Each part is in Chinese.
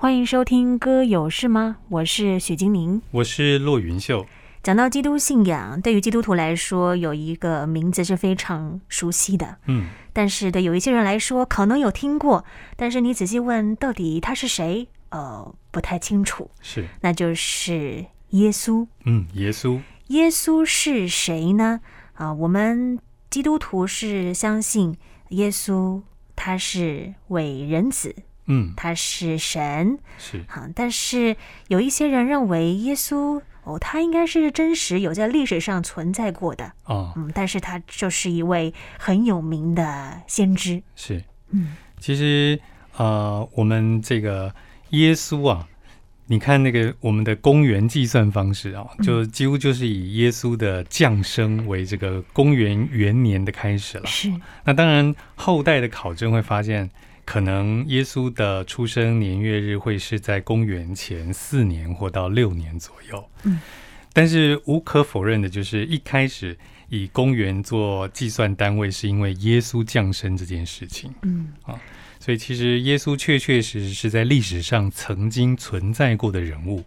欢迎收听《歌有事吗》，我是许金宁，我是骆云秀。讲到基督信仰，对于基督徒来说，有一个名字是非常熟悉的，嗯，但是对有一些人来说，可能有听过，但是你仔细问，到底他是谁？呃，不太清楚。是，那就是耶稣。嗯，耶稣。耶稣是谁呢？啊、呃，我们基督徒是相信耶稣，他是伟人子。嗯，他是神，是。好，但是有一些人认为耶稣哦，他应该是真实有在历史上存在过的。哦，嗯，但是他就是一位很有名的先知，是，嗯，其实呃，我们这个耶稣啊，你看那个我们的公元计算方式啊，就几乎就是以耶稣的降生为这个公元元年的开始了，是，那当然后代的考证会发现。可能耶稣的出生年月日会是在公元前四年或到六年左右。嗯，但是无可否认的就是，一开始以公元做计算单位，是因为耶稣降生这件事情。嗯啊，所以其实耶稣确确实实是在历史上曾经存在过的人物。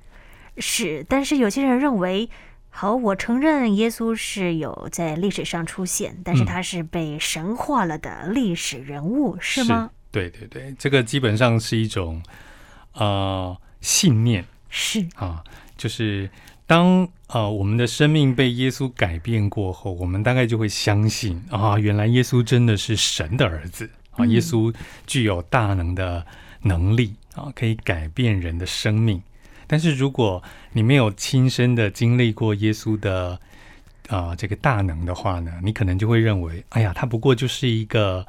是，但是有些人认为，好，我承认耶稣是有在历史上出现，但是他是被神化了的历史人物，嗯、是吗？是对对对，这个基本上是一种呃信念，是啊，就是当呃我们的生命被耶稣改变过后，我们大概就会相信啊，原来耶稣真的是神的儿子啊，耶稣具有大能的能力啊，可以改变人的生命。但是如果你没有亲身的经历过耶稣的啊、呃、这个大能的话呢，你可能就会认为，哎呀，他不过就是一个。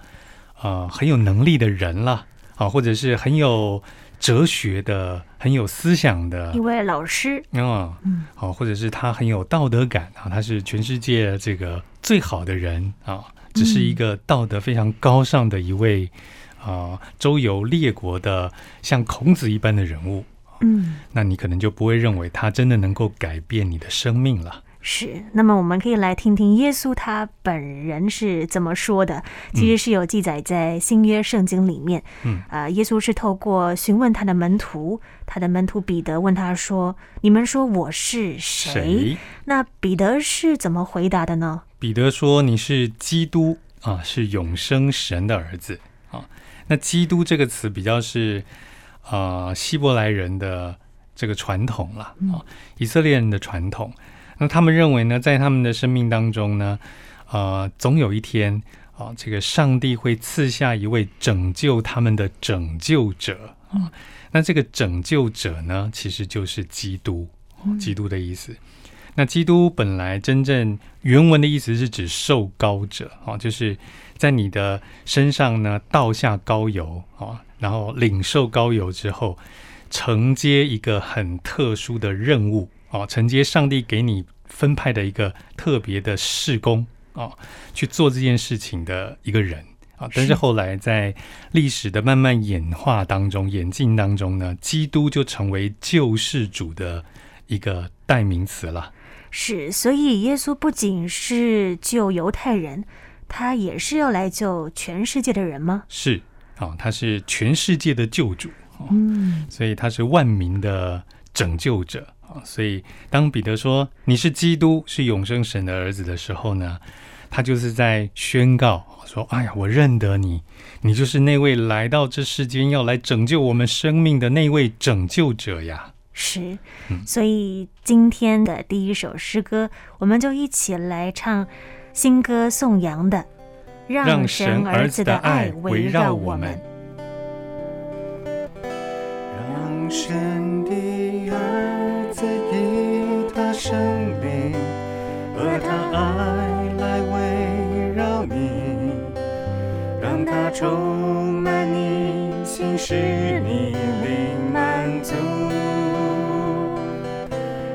啊、呃，很有能力的人了啊，或者是很有哲学的、很有思想的一位老师。啊，嗯，好，或者是他很有道德感啊，他是全世界这个最好的人啊，只是一个道德非常高尚的一位啊，周游列国的像孔子一般的人物，嗯，那你可能就不会认为他真的能够改变你的生命了。是，那么我们可以来听听耶稣他本人是怎么说的。其实是有记载在新约圣经里面。嗯，啊，耶稣是透过询问他的门徒，他的门徒彼得问他说：“你们说我是谁？”谁？那彼得是怎么回答的呢？彼得说：“你是基督啊，是永生神的儿子啊。”那“基督”这个词比较是啊希伯来人的这个传统了啊，以色列人的传统。那他们认为呢，在他们的生命当中呢，呃，总有一天啊，这个上帝会赐下一位拯救他们的拯救者啊。那这个拯救者呢，其实就是基督，基督的意思。那基督本来真正原文的意思是指受膏者啊，就是在你的身上呢倒下膏油啊，然后领受膏油之后，承接一个很特殊的任务。哦，承接上帝给你分派的一个特别的事工哦，去做这件事情的一个人啊。但是后来在历史的慢慢演化当中、演进当中呢，基督就成为救世主的一个代名词了。是，所以耶稣不仅是救犹太人，他也是要来救全世界的人吗？是啊，他是全世界的救主。嗯，所以他是万民的拯救者。所以，当彼得说你是基督，是永生神的儿子的时候呢，他就是在宣告说：“哎呀，我认得你，你就是那位来到这世间要来拯救我们生命的那位拯救者呀。”是，所以今天的第一首诗歌，我们就一起来唱新歌颂扬的，让神儿子的爱围绕我们，让神的。生命和他爱来围绕你，让他充满你心，使你灵满足，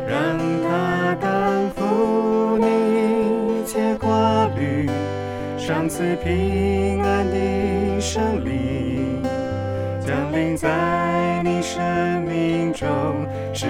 让他担负你一切挂虑，赏赐平安的胜利，降临在你生命中，使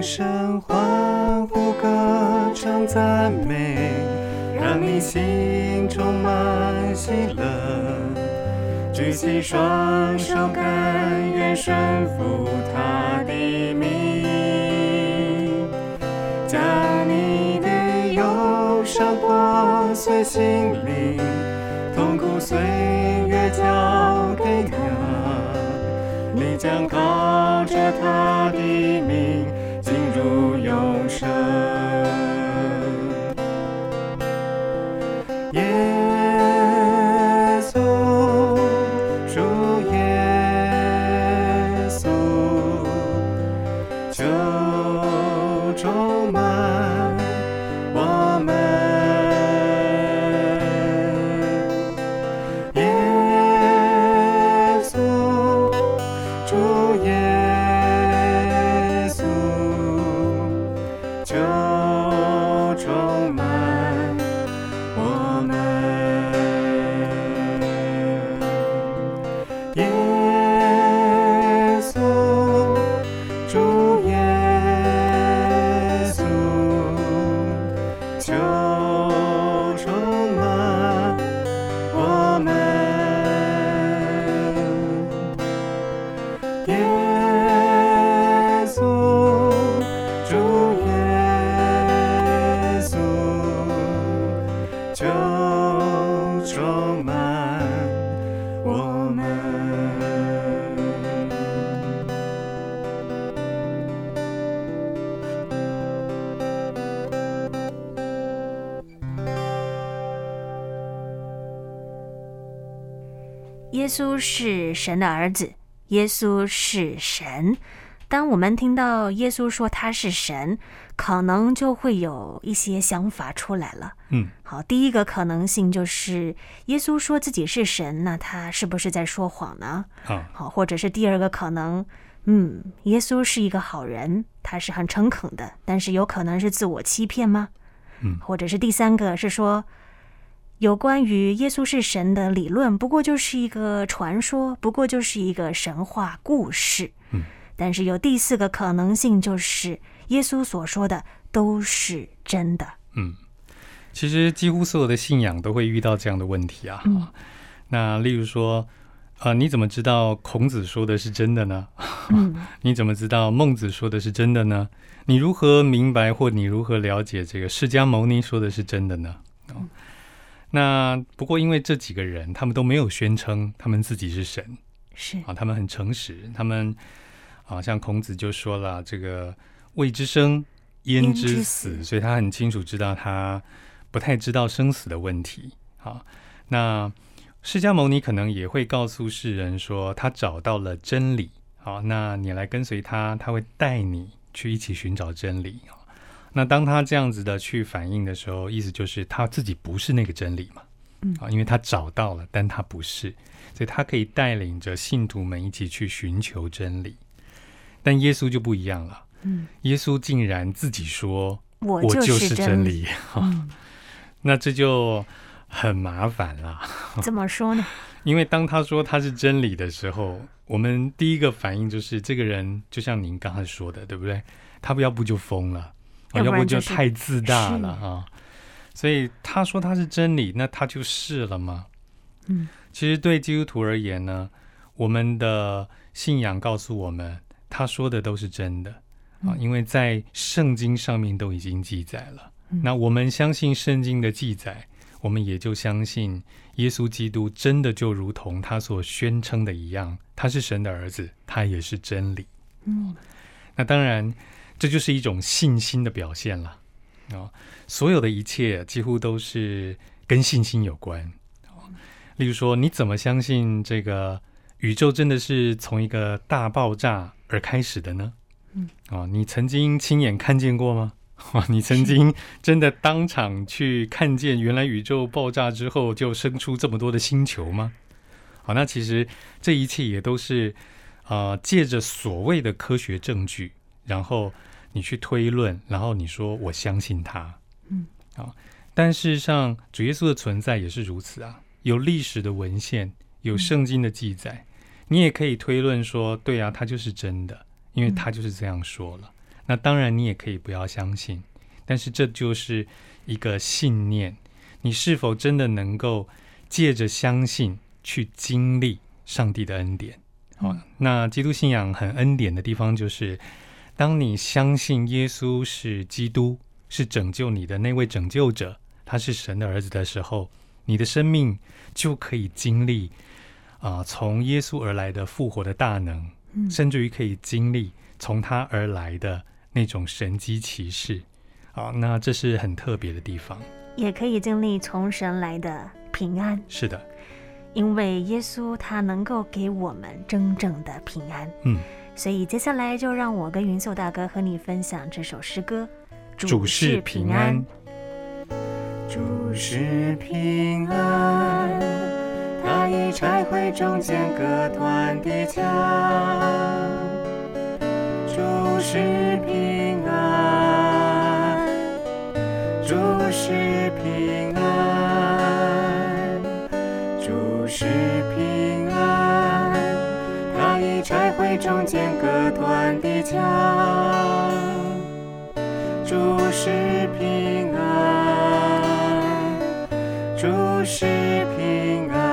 声欢呼，歌唱赞美，让你心充满喜乐。举起双手，甘愿顺服他的命，将你的忧伤破碎心灵，痛苦岁月交给他，你将靠着他耶稣是神的儿子，耶稣是神。当我们听到耶稣说他是神，可能就会有一些想法出来了。嗯，好，第一个可能性就是耶稣说自己是神，那他是不是在说谎呢？好，好，或者是第二个可能，嗯，耶稣是一个好人，他是很诚恳的，但是有可能是自我欺骗吗？嗯，或者是第三个是说。有关于耶稣是神的理论，不过就是一个传说，不过就是一个神话故事。嗯，但是有第四个可能性，就是耶稣所说的都是真的。嗯，其实几乎所有的信仰都会遇到这样的问题啊。嗯，那例如说，呃，你怎么知道孔子说的是真的呢？嗯，你怎么知道孟子说的是真的呢？你如何明白或你如何了解这个释迦牟尼说的是真的呢？哦。那不过，因为这几个人，他们都没有宣称他们自己是神，是啊，他们很诚实。他们啊，像孔子就说了：“这个未知生，焉知死？”所以他很清楚知道他不太知道生死的问题。好，那释迦牟尼可能也会告诉世人说，他找到了真理。好，那你来跟随他，他会带你去一起寻找真理。那当他这样子的去反应的时候，意思就是他自己不是那个真理嘛，嗯啊，因为他找到了，但他不是，所以他可以带领着信徒们一起去寻求真理。但耶稣就不一样了，嗯，耶稣竟然自己说：“我就就是是真理。”嗯，那这就很麻烦了。怎么说呢？因为当他说他是真理的时候，我们第一个反应就是这个人就像您刚才说的，对不对？他不要不就疯了。啊，要不就太自大了啊！所以他说他是真理，那他就是了吗？嗯，其实对基督徒而言呢，我们的信仰告诉我们，他说的都是真的啊，因为在圣经上面都已经记载了。那我们相信圣经的记载，我们也就相信耶稣基督真的就如同他所宣称的一样，他是神的儿子，他也是真理。嗯，那当然。这就是一种信心的表现了啊！所有的一切几乎都是跟信心有关。例如说，你怎么相信这个宇宙真的是从一个大爆炸而开始的呢？嗯，啊，你曾经亲眼看见过吗？哇，你曾经真的当场去看见原来宇宙爆炸之后就生出这么多的星球吗？好，那其实这一切也都是啊，呃，借着所谓的科学证据，然后你去推论，然后你说我相信他，嗯，啊，但事实上主耶稣的存在也是如此啊，有历史的文献，有圣经的记载，你也可以推论说，对啊，他就是真的，因为他就是这样说了。那当然，你也可以不要相信，但是这就是一个信念。你是否真的能够借着相信去经历上帝的恩典？好，那基督信仰很恩典的地方，就是当你相信耶稣是基督，是拯救你的那位拯救者，他是神的儿子的时候，你的生命就可以经历啊，从耶稣而来的复活的大能，甚至于可以经历从他而来的。那种神机骑士，好，那这是很特别的地方，也可以经历从神来的平安。是的，因为耶稣他能够给我们真正的平安。嗯，所以接下来就让我跟云秀大哥和你分享这首诗歌。主是平安，主是平安，他已拆毁中间隔断的墙。主是平安，主是平安，主是隔断的墙。主是平安，主是平安，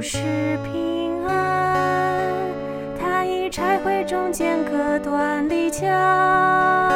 不是平安，他已拆毁中间隔断篱墙。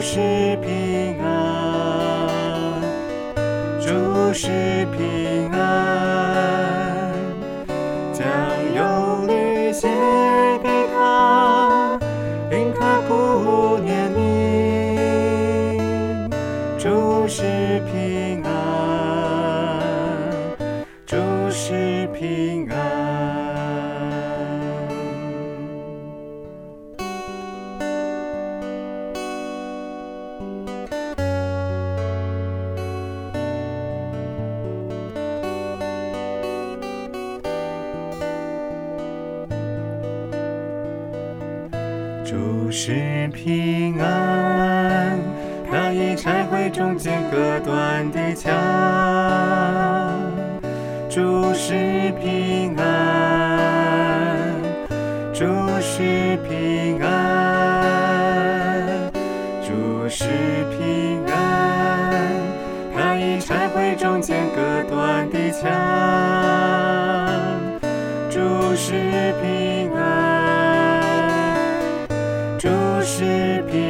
主是平安，他已拆毁中间隔断的墙。主是平安，主是平安，主是平安，他已拆毁中间隔断的墙。主是平是平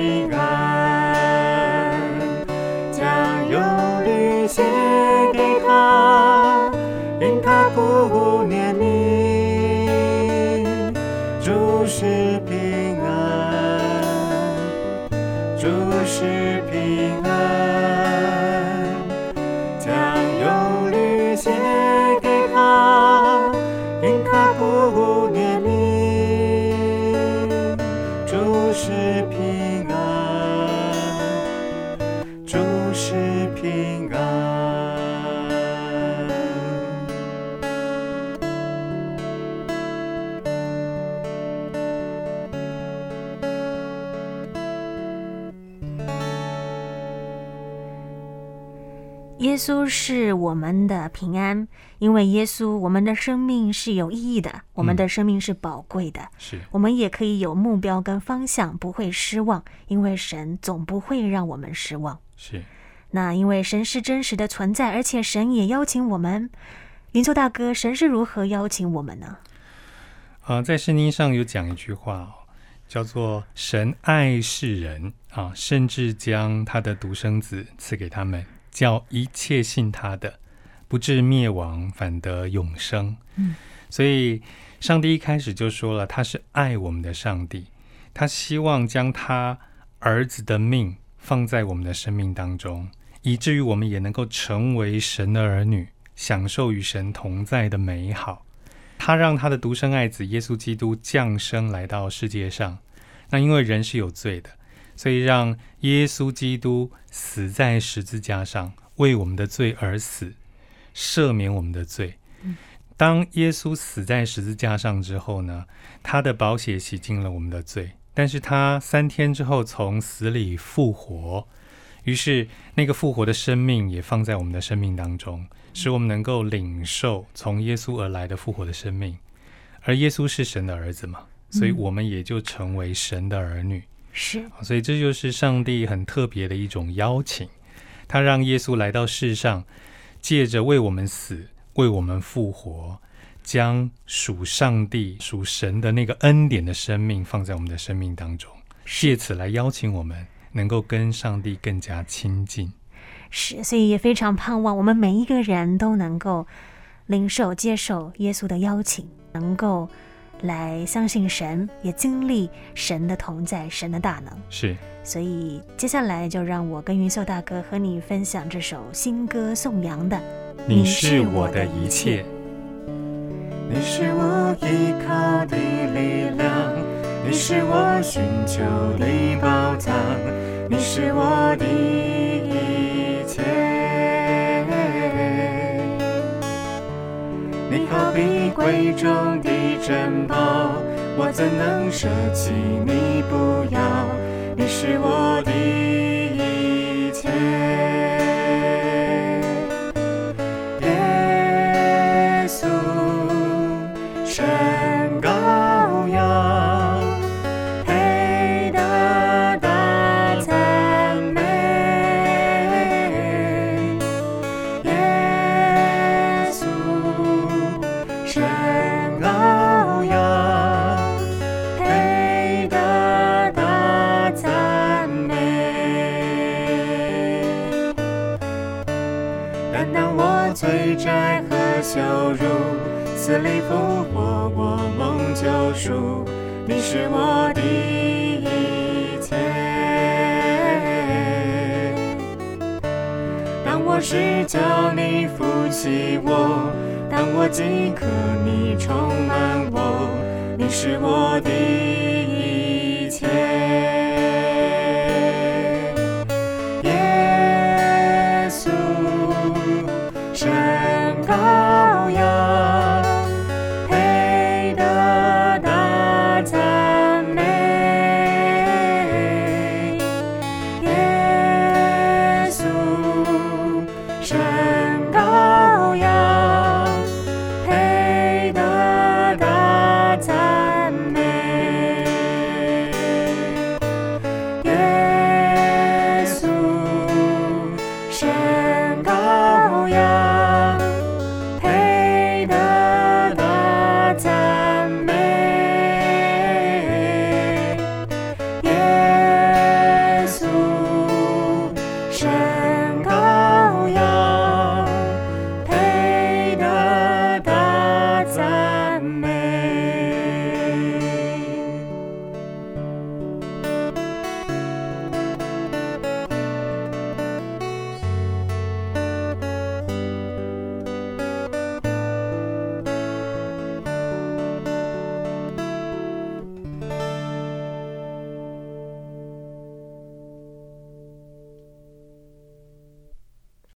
是平安，主是平安。稣是我们的平安，因为耶稣，我们的生命是有意义的，我们的生命是宝贵的，是我们也可以有目标跟方向，不会失望，因为神总不会让我们失望。是，那因为神是真实的存在，而且神也邀请我们。云秋大哥，神是如何邀请我们呢？啊、呃，在圣经上有讲一句话，叫做“神爱世人啊，甚至将他的独生子赐给他们。”叫一切信他的，不至灭亡，反得永生。嗯，所以上帝一开始就说了，他是爱我们的上帝，他希望将他儿子的命放在我们的生命当中，以至于我们也能够成为神的儿女，享受与神同在的美好。他让他的独生爱子耶稣基督降生来到世界上，那因为人是有罪的。所以，让耶稣基督死在十字架上，为我们的罪而死，赦免我们的罪。当耶稣死在十字架上之后呢，他的宝血洗净了我们的罪。但是他三天之后从死里复活，于是那个复活的生命也放在我们的生命当中，使我们能够领受从耶稣而来的复活的生命。而耶稣是神的儿子嘛，所以我们也就成为神的儿女。是，所以这就是上帝很特别的一种邀请，他让耶稣来到世上，借着为我们死、为我们复活，将属上帝、属神的那个恩典的生命放在我们的生命当中，借此来邀请我们能够跟上帝更加亲近。是，所以也非常盼望我们每一个人都能够领受、接受耶稣的邀请，能够。来相信神，也经历神的同在，神的大能。是，所以接下来就让我跟云秀大哥和你分享这首新歌颂扬的。你是我的一切，你是我依靠的力量，你是我寻求的宝藏，你是我的一切。你好比贵重的珍宝，我怎能舍弃你不要？你是我的死里复活，我梦救赎，你是我的一切。当我失脚，你扶起我；当我饥渴，你充满我，你是我的。